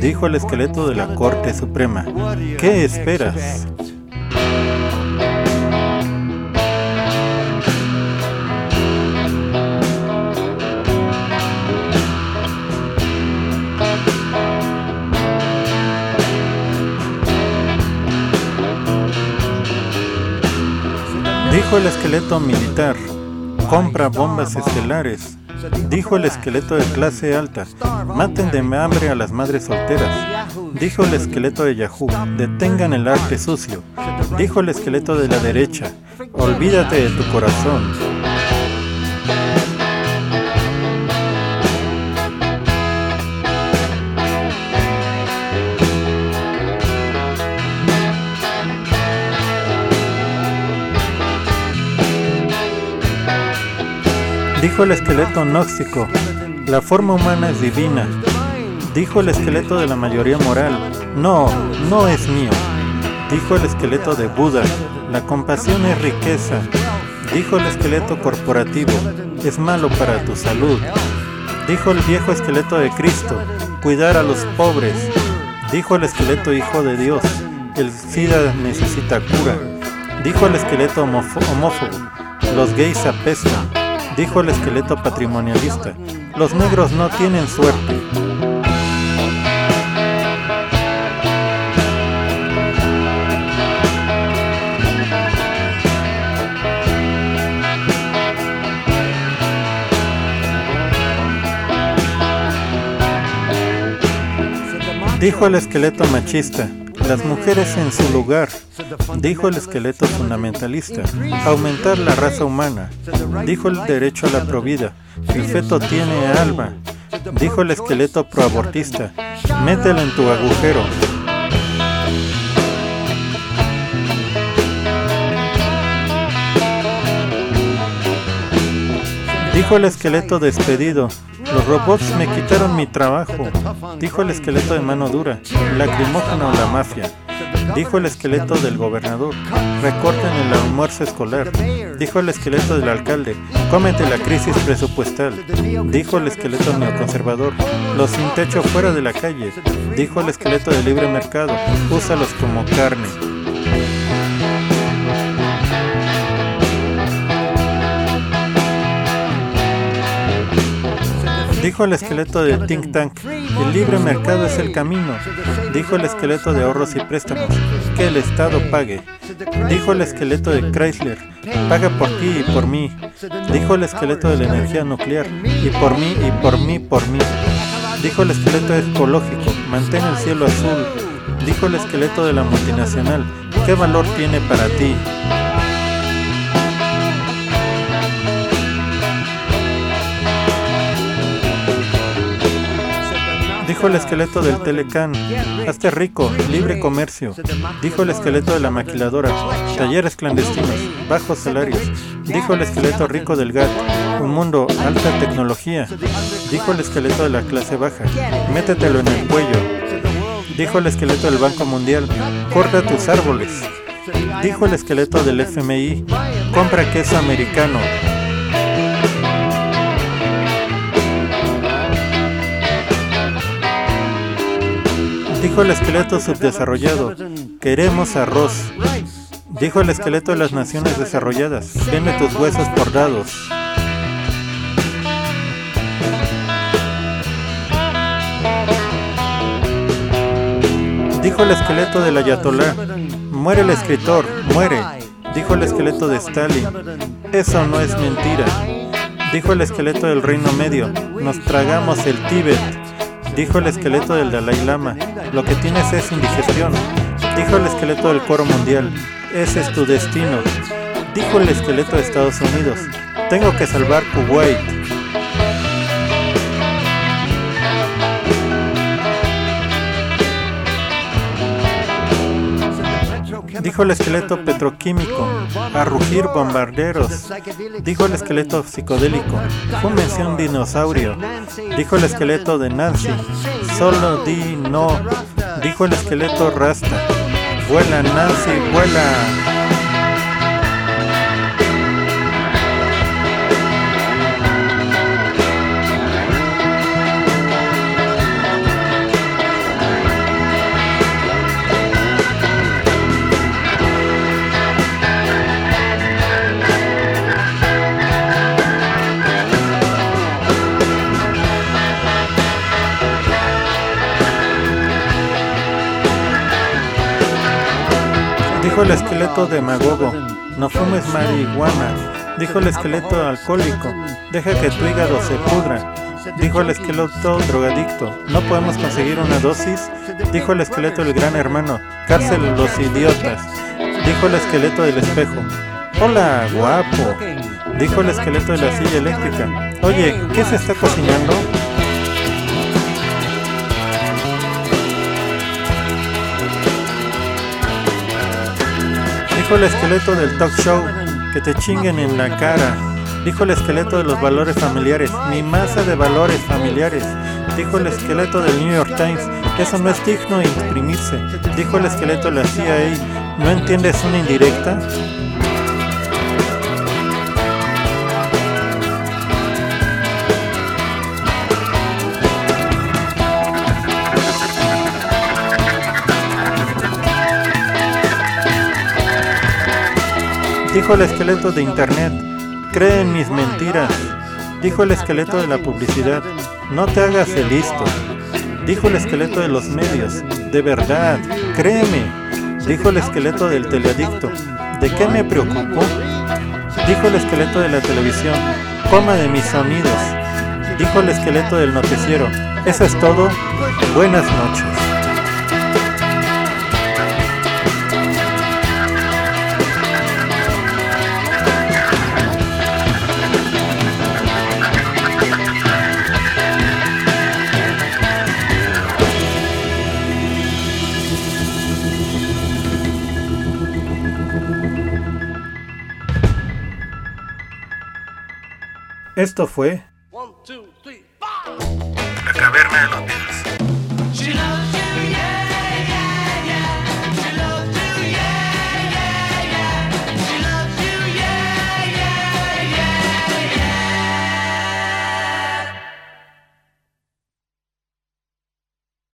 Dijo el esqueleto de la Corte Suprema, ¿qué esperas? Dijo el esqueleto militar, compra bombas estelares. Dijo el esqueleto de clase alta, maten de hambre a las madres solteras. Dijo el esqueleto de Yahoo, detengan el arte sucio. Dijo el esqueleto de la derecha, olvídate de tu corazón. Dijo el esqueleto gnóstico, la forma humana es divina. Dijo el esqueleto de la mayoría moral, no, no es mío. Dijo el esqueleto de Buda, la compasión es riqueza. Dijo el esqueleto corporativo, es malo para tu salud. Dijo el viejo esqueleto de Cristo, cuidar a los pobres. Dijo el esqueleto hijo de Dios, el SIDA necesita cura. Dijo el esqueleto homófobo, los gays apestan. Dijo el esqueleto patrimonialista, los negros no tienen suerte. Dijo el esqueleto machista, las mujeres en su lugar. Dijo el esqueleto fundamentalista, aumentar la raza humana. Dijo el derecho a la provida, el feto tiene alma. Dijo el esqueleto proabortista, mételo en tu agujero. Dijo el esqueleto despedido, los robots me quitaron mi trabajo, dijo el esqueleto de mano dura, lacrimógeno la mafia. Dijo el esqueleto del gobernador, recorten el almuerzo escolar. Dijo el esqueleto del alcalde, cómete la crisis presupuestal. Dijo el esqueleto neoconservador, los sin techo fuera de la calle. Dijo el esqueleto del libre mercado, úsalos como carne. Dijo el esqueleto del think tank, el libre mercado es el camino. Dijo el esqueleto de ahorros y préstamos, que el Estado pague. Dijo el esqueleto de Chrysler, paga por ti y por mí. Dijo el esqueleto de la energía nuclear, y por mí y por mí, por mí. Dijo el esqueleto ecológico, mantén el cielo azul. Dijo el esqueleto de la multinacional, ¿qué valor tiene para ti? Dijo el esqueleto del Telecan, hazte rico, libre comercio. Dijo el esqueleto de la maquiladora, talleres clandestinos, bajos salarios. Dijo el esqueleto rico del GAT, un mundo, alta tecnología. Dijo el esqueleto de la clase baja, métetelo en el cuello. Dijo el esqueleto del Banco Mundial, corta tus árboles. Dijo el esqueleto del FMI, compra queso americano. Dijo el esqueleto subdesarrollado, queremos arroz. Dijo el esqueleto de las naciones desarrolladas, vende tus huesos por dados. Dijo el esqueleto del ayatolá, muere el escritor, muere. Dijo el esqueleto de Stalin, eso no es mentira. Dijo el esqueleto del Reino Medio, nos tragamos el Tíbet. Dijo el esqueleto del Dalai Lama, lo que tienes es indigestión. Dijo el esqueleto del coro mundial, ese es tu destino. Dijo el esqueleto de Estados Unidos, tengo que salvar Kuwait. Dijo el esqueleto petroquímico, a rugir bombarderos. Dijo el esqueleto psicodélico, fúmense un dinosaurio. Dijo el esqueleto de Nancy, solo di no. Dijo el esqueleto rasta, vuela Nancy, vuela. Dijo el esqueleto demagogo, no fumes marihuana. Dijo el esqueleto alcohólico, deja que tu hígado se pudra. Dijo el esqueleto drogadicto, no podemos conseguir una dosis. Dijo el esqueleto del gran hermano, cárcel los idiotas. Dijo el esqueleto del espejo, hola guapo. Dijo el esqueleto de la silla eléctrica, oye, ¿qué se está cocinando? Dijo el esqueleto del talk show, que te chinguen en la cara. Dijo el esqueleto de los valores familiares, mi masa de valores familiares. Dijo el esqueleto del New York Times, eso no es digno de imprimirse. Dijo el esqueleto de la CIA, ¿no entiendes una indirecta? Dijo el esqueleto de Internet, cree en mis mentiras. Dijo el esqueleto de la publicidad, no te hagas el listo. Dijo el esqueleto de los medios, de verdad, créeme. Dijo el esqueleto del teleadicto, ¿de qué me preocupo? Dijo el esqueleto de la televisión, coma de mis sonidos. Dijo el esqueleto del noticiero, eso es todo, buenas noches. Esto fue